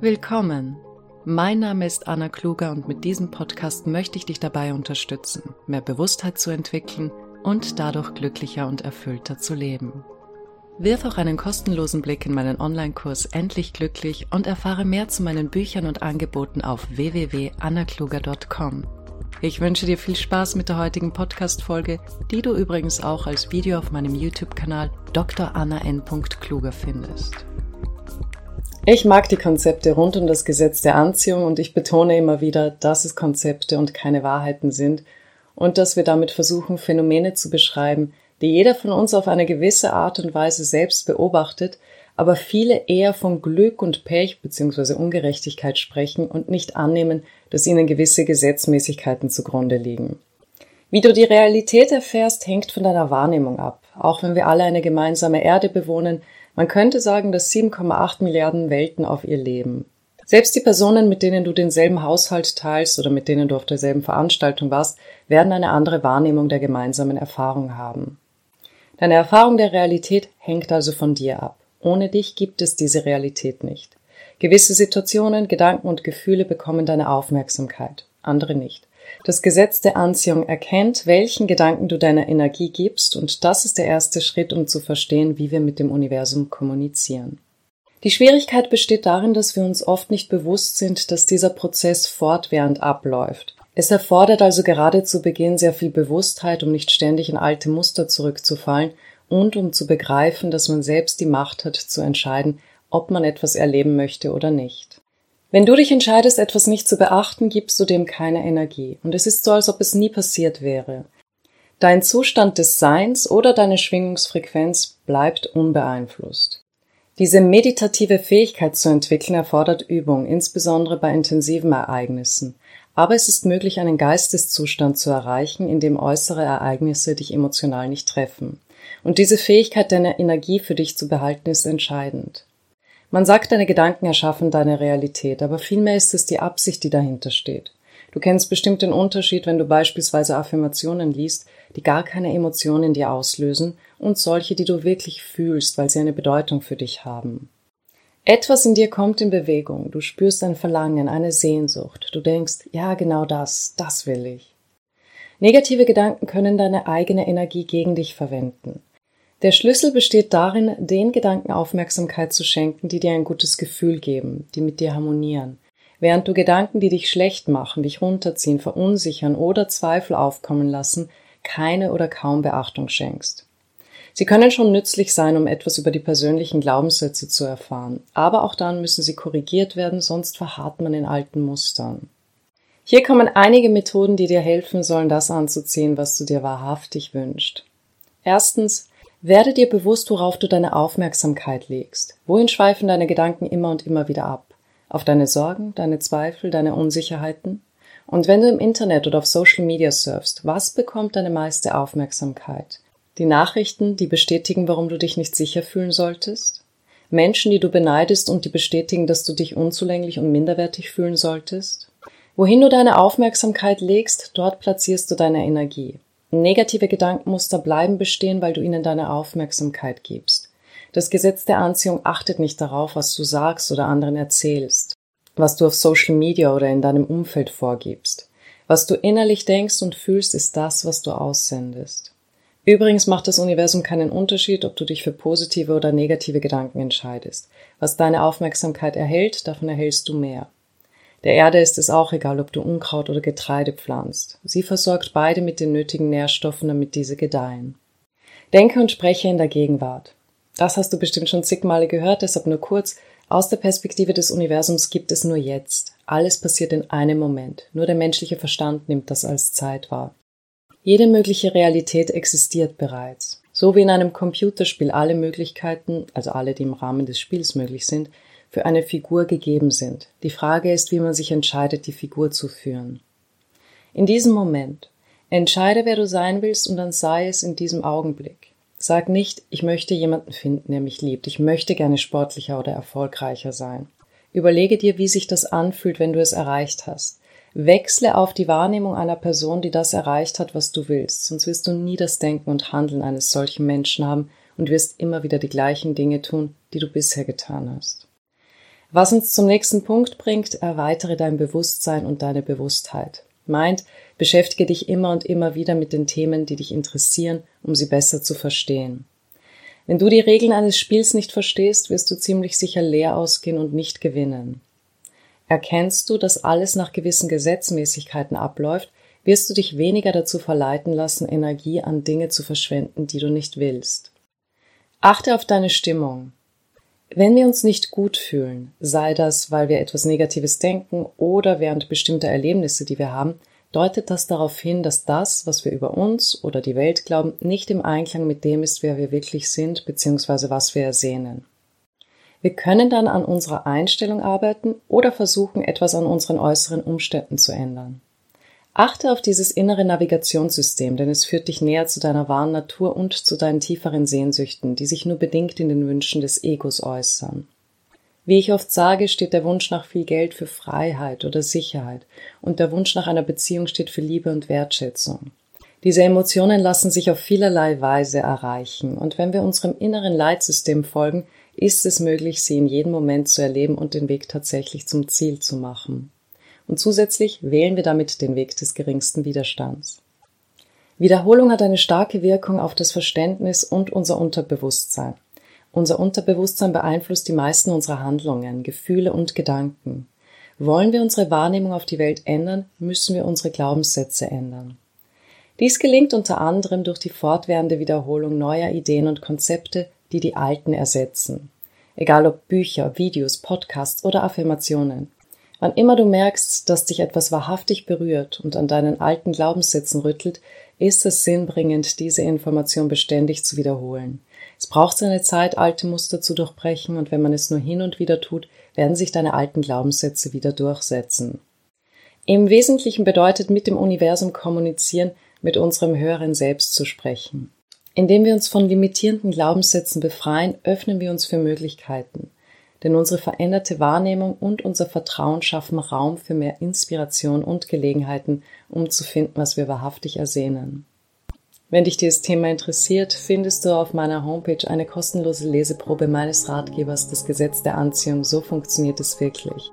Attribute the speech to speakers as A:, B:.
A: Willkommen. Mein Name ist Anna Kluger und mit diesem Podcast möchte ich dich dabei unterstützen, mehr Bewusstheit zu entwickeln und dadurch glücklicher und erfüllter zu leben. Wirf auch einen kostenlosen Blick in meinen Online-Kurs Endlich Glücklich und erfahre mehr zu meinen Büchern und Angeboten auf www.annakluger.com. Ich wünsche dir viel Spaß mit der heutigen Podcast-Folge, die du übrigens auch als Video auf meinem YouTube-Kanal Dr. Anna N. Kluger findest. Ich mag die Konzepte rund um das Gesetz der Anziehung und ich betone immer wieder, dass es Konzepte und keine Wahrheiten sind und dass wir damit versuchen, Phänomene zu beschreiben, die jeder von uns auf eine gewisse Art und Weise selbst beobachtet, aber viele eher von Glück und Pech bzw. Ungerechtigkeit sprechen und nicht annehmen, dass ihnen gewisse Gesetzmäßigkeiten zugrunde liegen. Wie du die Realität erfährst, hängt von deiner Wahrnehmung ab. Auch wenn wir alle eine gemeinsame Erde bewohnen, man könnte sagen, dass 7,8 Milliarden Welten auf ihr leben. Selbst die Personen, mit denen du denselben Haushalt teilst oder mit denen du auf derselben Veranstaltung warst, werden eine andere Wahrnehmung der gemeinsamen Erfahrung haben. Deine Erfahrung der Realität hängt also von dir ab. Ohne dich gibt es diese Realität nicht. Gewisse Situationen, Gedanken und Gefühle bekommen deine Aufmerksamkeit, andere nicht. Das Gesetz der Anziehung erkennt, welchen Gedanken du deiner Energie gibst, und das ist der erste Schritt, um zu verstehen, wie wir mit dem Universum kommunizieren. Die Schwierigkeit besteht darin, dass wir uns oft nicht bewusst sind, dass dieser Prozess fortwährend abläuft. Es erfordert also gerade zu Beginn sehr viel Bewusstheit, um nicht ständig in alte Muster zurückzufallen und um zu begreifen, dass man selbst die Macht hat zu entscheiden, ob man etwas erleben möchte oder nicht. Wenn du dich entscheidest, etwas nicht zu beachten, gibst du dem keine Energie, und es ist so, als ob es nie passiert wäre. Dein Zustand des Seins oder deine Schwingungsfrequenz bleibt unbeeinflusst. Diese meditative Fähigkeit zu entwickeln erfordert Übung, insbesondere bei intensiven Ereignissen. Aber es ist möglich, einen Geisteszustand zu erreichen, in dem äußere Ereignisse dich emotional nicht treffen. Und diese Fähigkeit, deine Energie für dich zu behalten, ist entscheidend. Man sagt, deine Gedanken erschaffen deine Realität, aber vielmehr ist es die Absicht, die dahinter steht. Du kennst bestimmt den Unterschied, wenn du beispielsweise Affirmationen liest, die gar keine Emotionen in dir auslösen, und solche, die du wirklich fühlst, weil sie eine Bedeutung für dich haben. Etwas in dir kommt in Bewegung, du spürst ein Verlangen, eine Sehnsucht, du denkst, ja genau das, das will ich. Negative Gedanken können deine eigene Energie gegen dich verwenden. Der Schlüssel besteht darin, den Gedanken Aufmerksamkeit zu schenken, die dir ein gutes Gefühl geben, die mit dir harmonieren, während du Gedanken, die dich schlecht machen, dich runterziehen, verunsichern oder Zweifel aufkommen lassen, keine oder kaum Beachtung schenkst. Sie können schon nützlich sein, um etwas über die persönlichen Glaubenssätze zu erfahren, aber auch dann müssen sie korrigiert werden, sonst verharrt man in alten Mustern. Hier kommen einige Methoden, die dir helfen sollen, das anzuziehen, was du dir wahrhaftig wünschst. Erstens, werde dir bewusst, worauf du deine Aufmerksamkeit legst. Wohin schweifen deine Gedanken immer und immer wieder ab? Auf deine Sorgen, deine Zweifel, deine Unsicherheiten? Und wenn du im Internet oder auf Social Media surfst, was bekommt deine meiste Aufmerksamkeit? Die Nachrichten, die bestätigen, warum du dich nicht sicher fühlen solltest? Menschen, die du beneidest und die bestätigen, dass du dich unzulänglich und minderwertig fühlen solltest? Wohin du deine Aufmerksamkeit legst, dort platzierst du deine Energie. Negative Gedankenmuster bleiben bestehen, weil du ihnen deine Aufmerksamkeit gibst. Das Gesetz der Anziehung achtet nicht darauf, was du sagst oder anderen erzählst, was du auf Social Media oder in deinem Umfeld vorgibst. Was du innerlich denkst und fühlst, ist das, was du aussendest. Übrigens macht das Universum keinen Unterschied, ob du dich für positive oder negative Gedanken entscheidest. Was deine Aufmerksamkeit erhält, davon erhältst du mehr. Der Erde ist es auch egal, ob du Unkraut oder Getreide pflanzt. Sie versorgt beide mit den nötigen Nährstoffen, damit diese gedeihen. Denke und spreche in der Gegenwart. Das hast du bestimmt schon zigmale gehört, deshalb nur kurz. Aus der Perspektive des Universums gibt es nur jetzt. Alles passiert in einem Moment. Nur der menschliche Verstand nimmt das als Zeit wahr. Jede mögliche Realität existiert bereits. So wie in einem Computerspiel alle Möglichkeiten, also alle, die im Rahmen des Spiels möglich sind, für eine Figur gegeben sind. Die Frage ist, wie man sich entscheidet, die Figur zu führen. In diesem Moment entscheide, wer du sein willst und dann sei es in diesem Augenblick. Sag nicht, ich möchte jemanden finden, der mich liebt, ich möchte gerne sportlicher oder erfolgreicher sein. Überlege dir, wie sich das anfühlt, wenn du es erreicht hast. Wechsle auf die Wahrnehmung einer Person, die das erreicht hat, was du willst, sonst wirst du nie das Denken und Handeln eines solchen Menschen haben und wirst immer wieder die gleichen Dinge tun, die du bisher getan hast. Was uns zum nächsten Punkt bringt, erweitere dein Bewusstsein und deine Bewusstheit. Meint, beschäftige dich immer und immer wieder mit den Themen, die dich interessieren, um sie besser zu verstehen. Wenn du die Regeln eines Spiels nicht verstehst, wirst du ziemlich sicher leer ausgehen und nicht gewinnen. Erkennst du, dass alles nach gewissen Gesetzmäßigkeiten abläuft, wirst du dich weniger dazu verleiten lassen, Energie an Dinge zu verschwenden, die du nicht willst. Achte auf deine Stimmung. Wenn wir uns nicht gut fühlen, sei das, weil wir etwas Negatives denken oder während bestimmter Erlebnisse, die wir haben, deutet das darauf hin, dass das, was wir über uns oder die Welt glauben, nicht im Einklang mit dem ist, wer wir wirklich sind bzw. was wir ersehnen. Wir können dann an unserer Einstellung arbeiten oder versuchen, etwas an unseren äußeren Umständen zu ändern. Achte auf dieses innere Navigationssystem, denn es führt dich näher zu deiner wahren Natur und zu deinen tieferen Sehnsüchten, die sich nur bedingt in den Wünschen des Egos äußern. Wie ich oft sage, steht der Wunsch nach viel Geld für Freiheit oder Sicherheit und der Wunsch nach einer Beziehung steht für Liebe und Wertschätzung. Diese Emotionen lassen sich auf vielerlei Weise erreichen und wenn wir unserem inneren Leitsystem folgen, ist es möglich, sie in jedem Moment zu erleben und den Weg tatsächlich zum Ziel zu machen. Und zusätzlich wählen wir damit den Weg des geringsten Widerstands. Wiederholung hat eine starke Wirkung auf das Verständnis und unser Unterbewusstsein. Unser Unterbewusstsein beeinflusst die meisten unserer Handlungen, Gefühle und Gedanken. Wollen wir unsere Wahrnehmung auf die Welt ändern, müssen wir unsere Glaubenssätze ändern. Dies gelingt unter anderem durch die fortwährende Wiederholung neuer Ideen und Konzepte, die die alten ersetzen. Egal ob Bücher, Videos, Podcasts oder Affirmationen. Wann immer du merkst, dass dich etwas wahrhaftig berührt und an deinen alten Glaubenssätzen rüttelt, ist es sinnbringend, diese Information beständig zu wiederholen. Es braucht seine Zeit, alte Muster zu durchbrechen, und wenn man es nur hin und wieder tut, werden sich deine alten Glaubenssätze wieder durchsetzen. Im Wesentlichen bedeutet mit dem Universum kommunizieren, mit unserem höheren Selbst zu sprechen. Indem wir uns von limitierenden Glaubenssätzen befreien, öffnen wir uns für Möglichkeiten. Denn unsere veränderte Wahrnehmung und unser Vertrauen schaffen Raum für mehr Inspiration und Gelegenheiten, um zu finden, was wir wahrhaftig ersehnen. Wenn dich dieses Thema interessiert, findest du auf meiner Homepage eine kostenlose Leseprobe meines Ratgebers Das Gesetz der Anziehung. So funktioniert es wirklich.